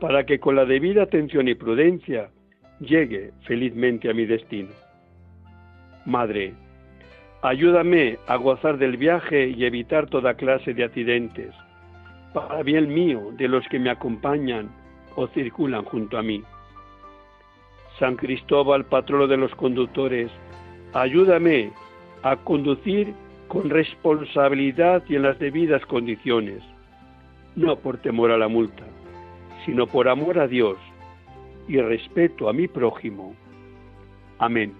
para que con la debida atención y prudencia llegue felizmente a mi destino. Madre, ayúdame a gozar del viaje y evitar toda clase de accidentes, para bien mío de los que me acompañan o circulan junto a mí. San Cristóbal, patrono de los conductores, ayúdame a conducir con responsabilidad y en las debidas condiciones, no por temor a la multa sino por amor a Dios y respeto a mi prójimo. Amén.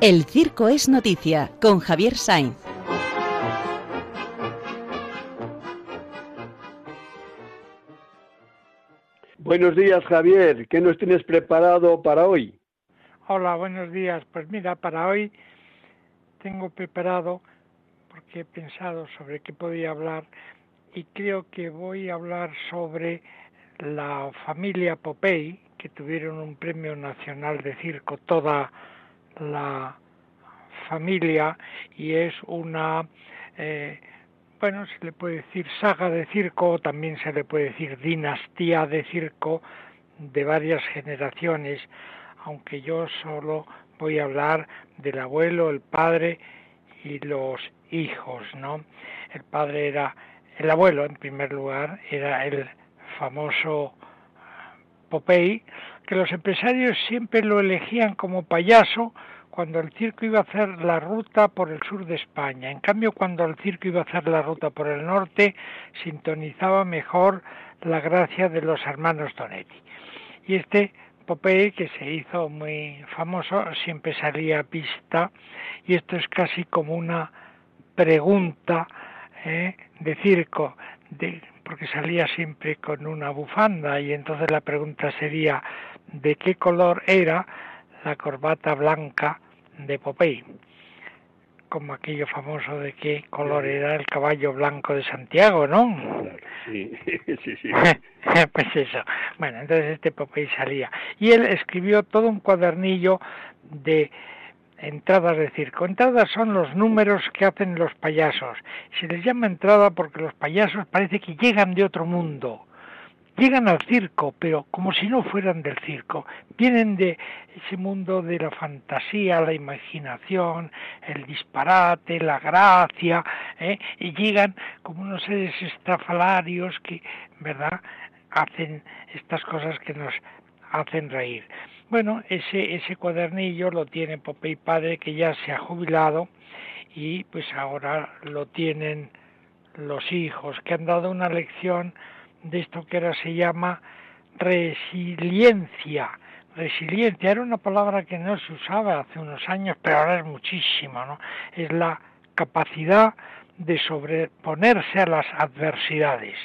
El circo es noticia con Javier Sainz. Buenos días, Javier. ¿Qué nos tienes preparado para hoy? Hola, buenos días. Pues mira, para hoy tengo preparado, porque he pensado sobre qué podía hablar, y creo que voy a hablar sobre la familia Popey, que tuvieron un premio nacional de circo, toda la familia y es una eh, bueno, se le puede decir saga de circo, también se le puede decir dinastía de circo de varias generaciones, aunque yo solo voy a hablar del abuelo, el padre y los hijos, ¿no? El padre era, el abuelo en primer lugar, era el famoso Popey, que los empresarios siempre lo elegían como payaso cuando el circo iba a hacer la ruta por el sur de España. En cambio, cuando el circo iba a hacer la ruta por el norte, sintonizaba mejor la gracia de los hermanos Donetti. Y este Popeye, que se hizo muy famoso, siempre salía a pista, y esto es casi como una pregunta ¿eh? de circo, porque salía siempre con una bufanda, y entonces la pregunta sería, ¿de qué color era la corbata blanca de Popey, como aquello famoso de qué color era el caballo blanco de Santiago, ¿no? (laughs) Sí, sí, sí. (laughs) pues eso. Bueno, entonces este Popey salía. Y él escribió todo un cuadernillo de entradas de circo. Entradas son los números que hacen los payasos. Se les llama entrada porque los payasos parece que llegan de otro mundo llegan al circo, pero como si no fueran del circo, vienen de ese mundo de la fantasía, la imaginación, el disparate, la gracia, ¿eh? y llegan como unos seres estrafalarios que, ¿verdad?, hacen estas cosas que nos hacen reír. Bueno, ese, ese cuadernillo lo tiene Popey Padre, que ya se ha jubilado, y pues ahora lo tienen los hijos, que han dado una lección de esto que ahora se llama resiliencia. Resiliencia era una palabra que no se usaba hace unos años, pero ahora es muchísimo, ¿no? Es la capacidad de sobreponerse a las adversidades.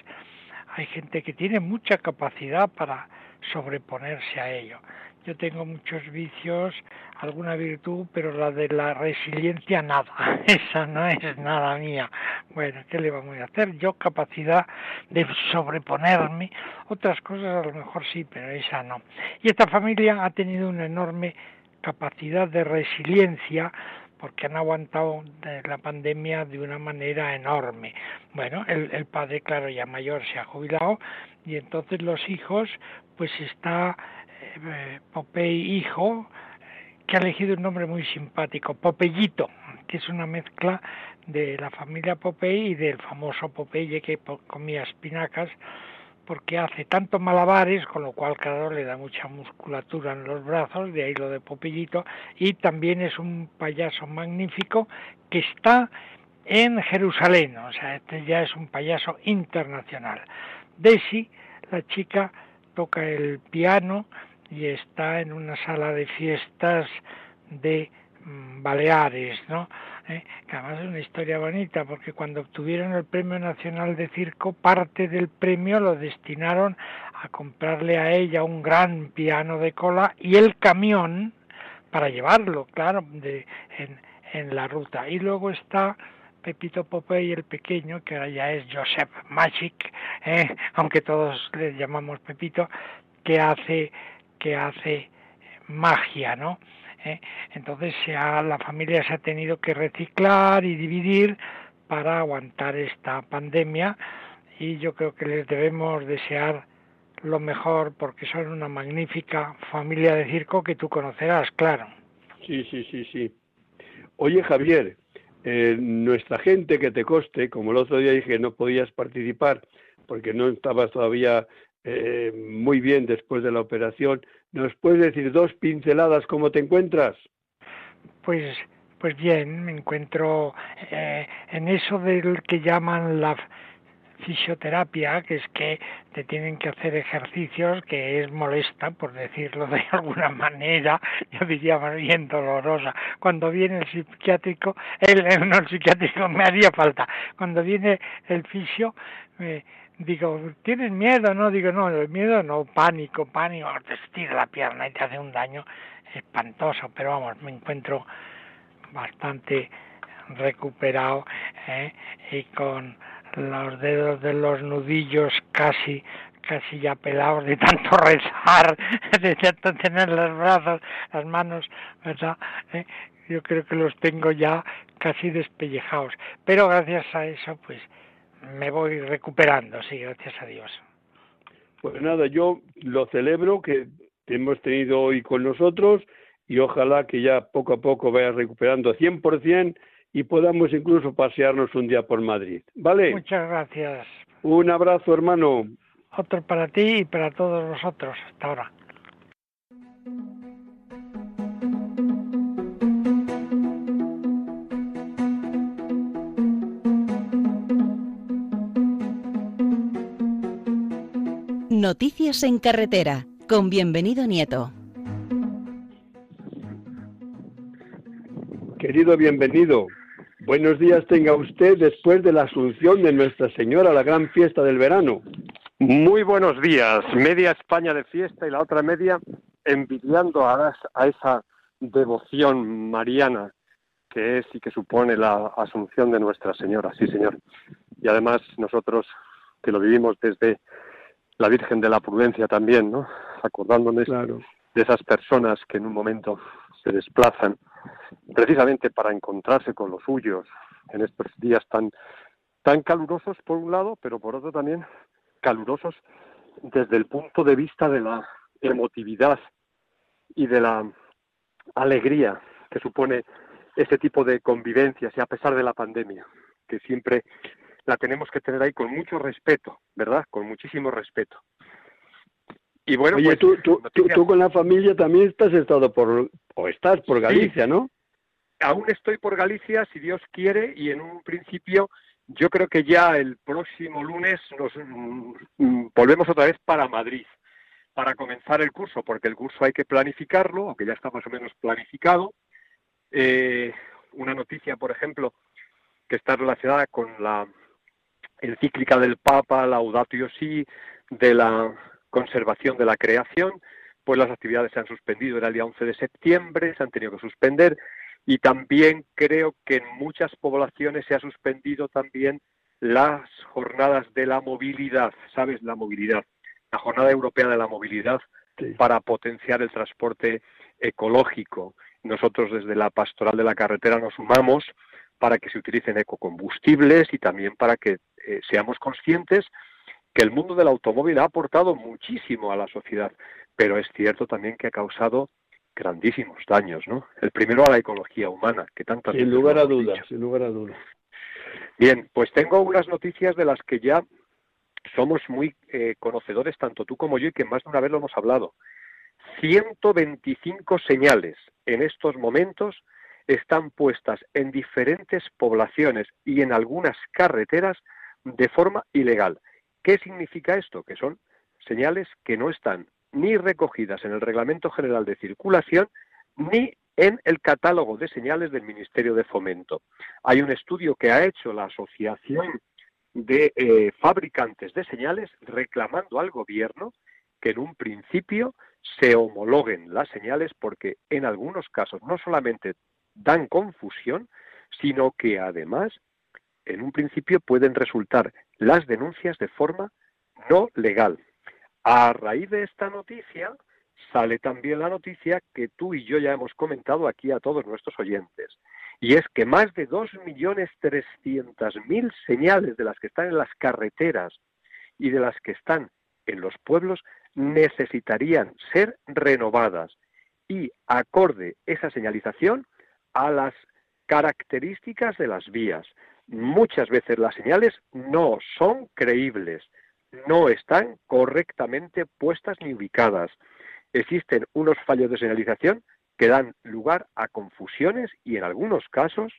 Hay gente que tiene mucha capacidad para sobreponerse a ello. Yo tengo muchos vicios, alguna virtud, pero la de la resiliencia nada. (laughs) Esa no es nada mía. Bueno, ¿qué le vamos a hacer? Yo capacidad de sobreponerme, otras cosas a lo mejor sí, pero esa no. Y esta familia ha tenido una enorme capacidad de resiliencia porque han aguantado la pandemia de una manera enorme. Bueno, el, el padre, claro, ya mayor se ha jubilado y entonces los hijos, pues está Popey hijo, que ha elegido un nombre muy simpático, Popeyito, que es una mezcla de la familia Popey y del famoso Popeye que comía espinacas, porque hace tanto malabares, con lo cual, claro, le da mucha musculatura en los brazos, de ahí lo de Popeyito, y también es un payaso magnífico que está en Jerusalén, o sea, este ya es un payaso internacional. Desi, la chica, toca el piano, y está en una sala de fiestas de mm, Baleares, ¿no? Eh, que además es una historia bonita porque cuando obtuvieron el Premio Nacional de Circo, parte del premio lo destinaron a comprarle a ella un gran piano de cola y el camión para llevarlo, claro, de, en, la ruta. Y luego está Pepito Popey el pequeño, que ahora ya es Joseph Magic, eh, aunque todos le llamamos Pepito, que hace que hace magia, ¿no? ¿Eh? Entonces se la familia se ha tenido que reciclar y dividir para aguantar esta pandemia y yo creo que les debemos desear lo mejor porque son una magnífica familia de circo que tú conocerás, claro. Sí, sí, sí, sí. Oye, Javier, eh, nuestra gente que te coste, como el otro día dije no podías participar porque no estabas todavía eh, muy bien después de la operación. ¿Nos puedes decir dos pinceladas cómo te encuentras? Pues, pues bien, me encuentro eh, en eso del que llaman la fisioterapia, que es que te tienen que hacer ejercicios, que es molesta, por decirlo de (laughs) alguna manera, yo diría más bien dolorosa. Cuando viene el psiquiátrico, el, (laughs) no el psiquiátrico me haría falta, cuando viene el fisio, eh, digo, ¿tienes miedo? No, digo, no, el miedo no, pánico, pánico, te estira la pierna y te hace un daño espantoso, pero vamos, me encuentro bastante recuperado ¿eh? y con los dedos de los nudillos casi casi ya pelados de tanto (laughs) rezar, de tanto tener los brazos, las manos, ¿verdad? ¿Eh? yo creo que los tengo ya casi despellejados. Pero gracias a eso, pues me voy recuperando, sí, gracias a Dios. Pues nada, yo lo celebro que te hemos tenido hoy con nosotros y ojalá que ya poco a poco vayas recuperando 100% y podamos incluso pasearnos un día por Madrid. ¿Vale? Muchas gracias. Un abrazo, hermano. Otro para ti y para todos vosotros. Hasta ahora. Noticias en carretera con bienvenido Nieto. Querido bienvenido, buenos días tenga usted después de la asunción de Nuestra Señora, la gran fiesta del verano. Muy buenos días, media España de fiesta y la otra media envidiando a, a esa devoción mariana que es y que supone la asunción de Nuestra Señora, sí señor. Y además nosotros que lo vivimos desde la Virgen de la Prudencia también, ¿no? Acordándonos de esas personas que en un momento se desplazan precisamente para encontrarse con los suyos en estos días tan tan calurosos por un lado, pero por otro también calurosos desde el punto de vista de la emotividad y de la alegría que supone ese tipo de convivencias y a pesar de la pandemia, que siempre la tenemos que tener ahí con mucho respeto, ¿verdad? Con muchísimo respeto. Y bueno, Oye, pues, tú, tú, tú, con la familia también estás estado por, o estás por Galicia, ¿no? Aún estoy por Galicia, si Dios quiere, y en un principio yo creo que ya el próximo lunes nos mm, mm, volvemos otra vez para Madrid para comenzar el curso, porque el curso hay que planificarlo, aunque ya está más o menos planificado. Eh, una noticia, por ejemplo, que está relacionada con la encíclica del Papa, Laudato Si, de la conservación de la creación, pues las actividades se han suspendido, era el día 11 de septiembre, se han tenido que suspender y también creo que en muchas poblaciones se ha suspendido también las jornadas de la movilidad, ¿sabes? La movilidad, la jornada europea de la movilidad para potenciar el transporte ecológico. Nosotros desde la pastoral de la carretera nos sumamos para que se utilicen ecocombustibles y también para que eh, seamos conscientes que el mundo del automóvil ha aportado muchísimo a la sociedad, pero es cierto también que ha causado grandísimos daños, ¿no? El primero a la ecología humana, que tantas sin lugar a dudas, sin lugar a dudas. Bien, pues tengo unas noticias de las que ya somos muy eh, conocedores, tanto tú como yo, y que más de una vez lo hemos hablado. 125 señales en estos momentos están puestas en diferentes poblaciones y en algunas carreteras de forma ilegal. ¿Qué significa esto? Que son señales que no están ni recogidas en el Reglamento General de Circulación ni en el catálogo de señales del Ministerio de Fomento. Hay un estudio que ha hecho la Asociación de eh, Fabricantes de Señales reclamando al Gobierno que en un principio se homologuen las señales porque en algunos casos no solamente dan confusión, sino que además en un principio pueden resultar las denuncias de forma no legal. A raíz de esta noticia sale también la noticia que tú y yo ya hemos comentado aquí a todos nuestros oyentes, y es que más de 2.300.000 señales de las que están en las carreteras y de las que están en los pueblos necesitarían ser renovadas y acorde esa señalización a las características de las vías. Muchas veces las señales no son creíbles, no están correctamente puestas ni ubicadas. Existen unos fallos de señalización que dan lugar a confusiones y en algunos casos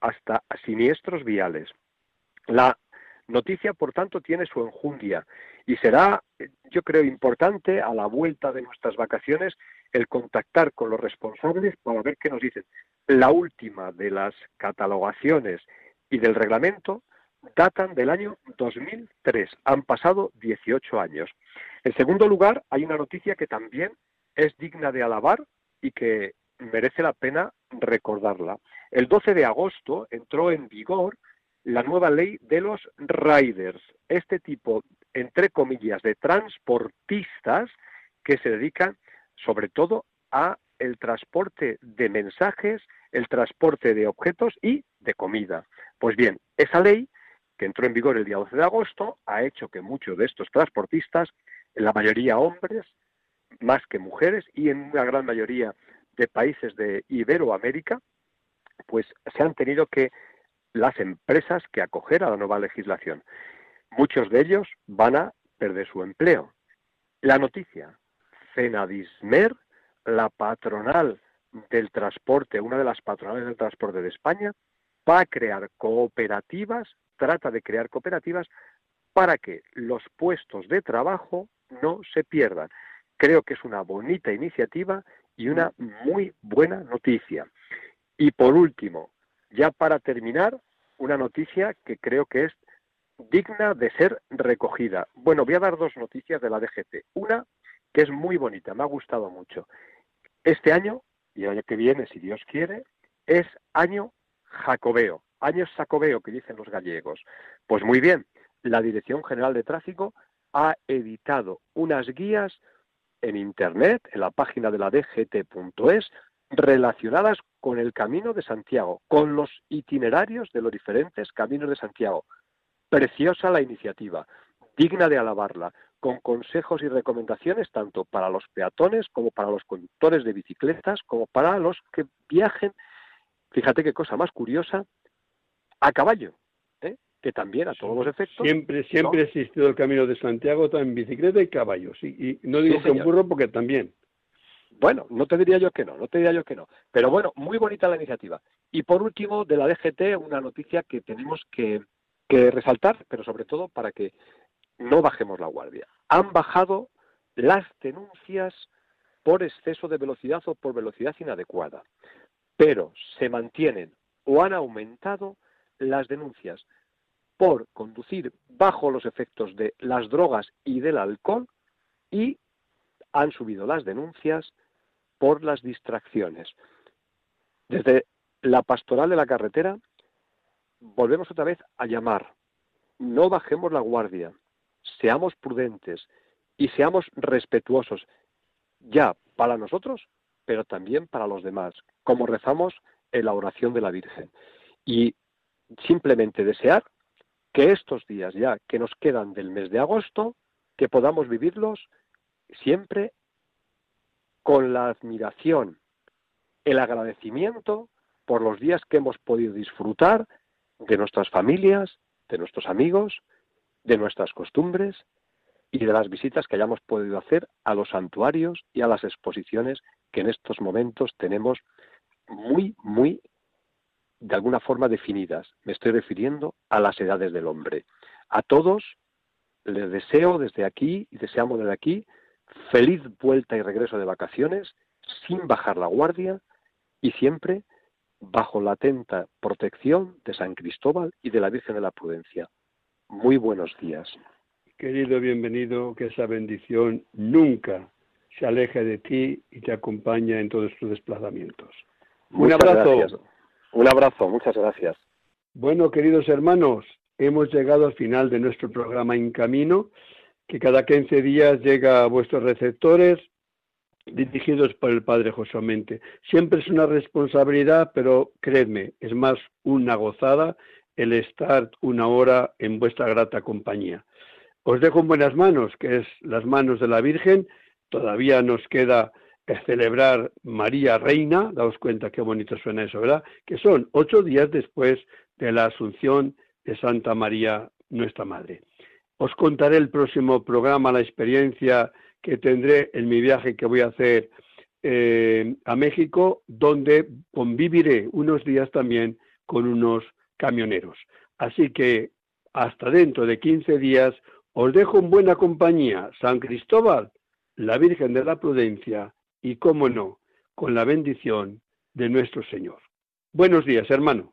hasta siniestros viales. La noticia, por tanto, tiene su enjundia y será, yo creo, importante a la vuelta de nuestras vacaciones el contactar con los responsables para ver qué nos dicen. La última de las catalogaciones y del reglamento datan del año 2003. Han pasado 18 años. En segundo lugar, hay una noticia que también es digna de alabar y que merece la pena recordarla. El 12 de agosto entró en vigor la nueva ley de los riders, este tipo, entre comillas, de transportistas que se dedican sobre todo a el transporte de mensajes, el transporte de objetos y de comida. Pues bien, esa ley, que entró en vigor el día 12 de agosto, ha hecho que muchos de estos transportistas, la mayoría hombres, más que mujeres, y en una gran mayoría de países de Iberoamérica, pues se han tenido que las empresas que acoger a la nueva legislación. Muchos de ellos van a perder su empleo. La noticia, Fenadismer, la patronal del transporte, una de las patronales del transporte de España, va a crear cooperativas, trata de crear cooperativas para que los puestos de trabajo no se pierdan. Creo que es una bonita iniciativa y una muy buena noticia. Y por último, ya para terminar, una noticia que creo que es digna de ser recogida. Bueno, voy a dar dos noticias de la DGT. Una que es muy bonita, me ha gustado mucho. Este año, y el año que viene, si Dios quiere, es año jacobeo, año sacobeo, que dicen los gallegos. Pues muy bien, la Dirección General de Tráfico ha editado unas guías en Internet, en la página de la DGT.es, relacionadas con el Camino de Santiago, con los itinerarios de los diferentes caminos de Santiago. Preciosa la iniciativa, digna de alabarla, con consejos y recomendaciones tanto para los peatones como para los conductores de bicicletas, como para los que viajen, fíjate qué cosa más curiosa, a caballo, ¿eh? que también a todos los efectos. Siempre, siempre ha existido el camino de Santiago en bicicleta y caballo, y no digo que un burro porque también. Bueno, no te diría yo que no, no te diría yo que no. Pero bueno, muy bonita la iniciativa. Y por último, de la DGT, una noticia que tenemos que, que resaltar, pero sobre todo para que no bajemos la guardia. Han bajado las denuncias por exceso de velocidad o por velocidad inadecuada, pero se mantienen o han aumentado las denuncias por conducir bajo los efectos de las drogas y del alcohol y han subido las denuncias por las distracciones. Desde la pastoral de la carretera volvemos otra vez a llamar. No bajemos la guardia, seamos prudentes y seamos respetuosos, ya para nosotros, pero también para los demás, como rezamos en la oración de la Virgen. Y simplemente desear que estos días ya que nos quedan del mes de agosto, que podamos vivirlos siempre con la admiración, el agradecimiento por los días que hemos podido disfrutar de nuestras familias, de nuestros amigos, de nuestras costumbres y de las visitas que hayamos podido hacer a los santuarios y a las exposiciones que en estos momentos tenemos muy, muy, de alguna forma definidas. Me estoy refiriendo a las edades del hombre. A todos les deseo desde aquí y deseamos desde aquí feliz vuelta y regreso de vacaciones, sin bajar la guardia y siempre bajo la atenta protección de San Cristóbal y de la Virgen de la Prudencia. Muy buenos días. Querido bienvenido, que esa bendición nunca se aleje de ti y te acompañe en todos tus desplazamientos. Un abrazo. Un abrazo, muchas gracias. Bueno, queridos hermanos, hemos llegado al final de nuestro programa En Camino que cada 15 días llega a vuestros receptores dirigidos por el Padre José Mente. Siempre es una responsabilidad, pero creedme, es más una gozada el estar una hora en vuestra grata compañía. Os dejo en buenas manos, que es las manos de la Virgen. Todavía nos queda celebrar María Reina, daos cuenta qué bonito suena eso, ¿verdad? Que son ocho días después de la Asunción de Santa María, nuestra Madre. Os contaré el próximo programa la experiencia que tendré en mi viaje que voy a hacer eh, a México, donde conviviré unos días también con unos camioneros. Así que hasta dentro de 15 días os dejo en buena compañía San Cristóbal, la Virgen de la Prudencia y, cómo no, con la bendición de nuestro Señor. Buenos días, hermano.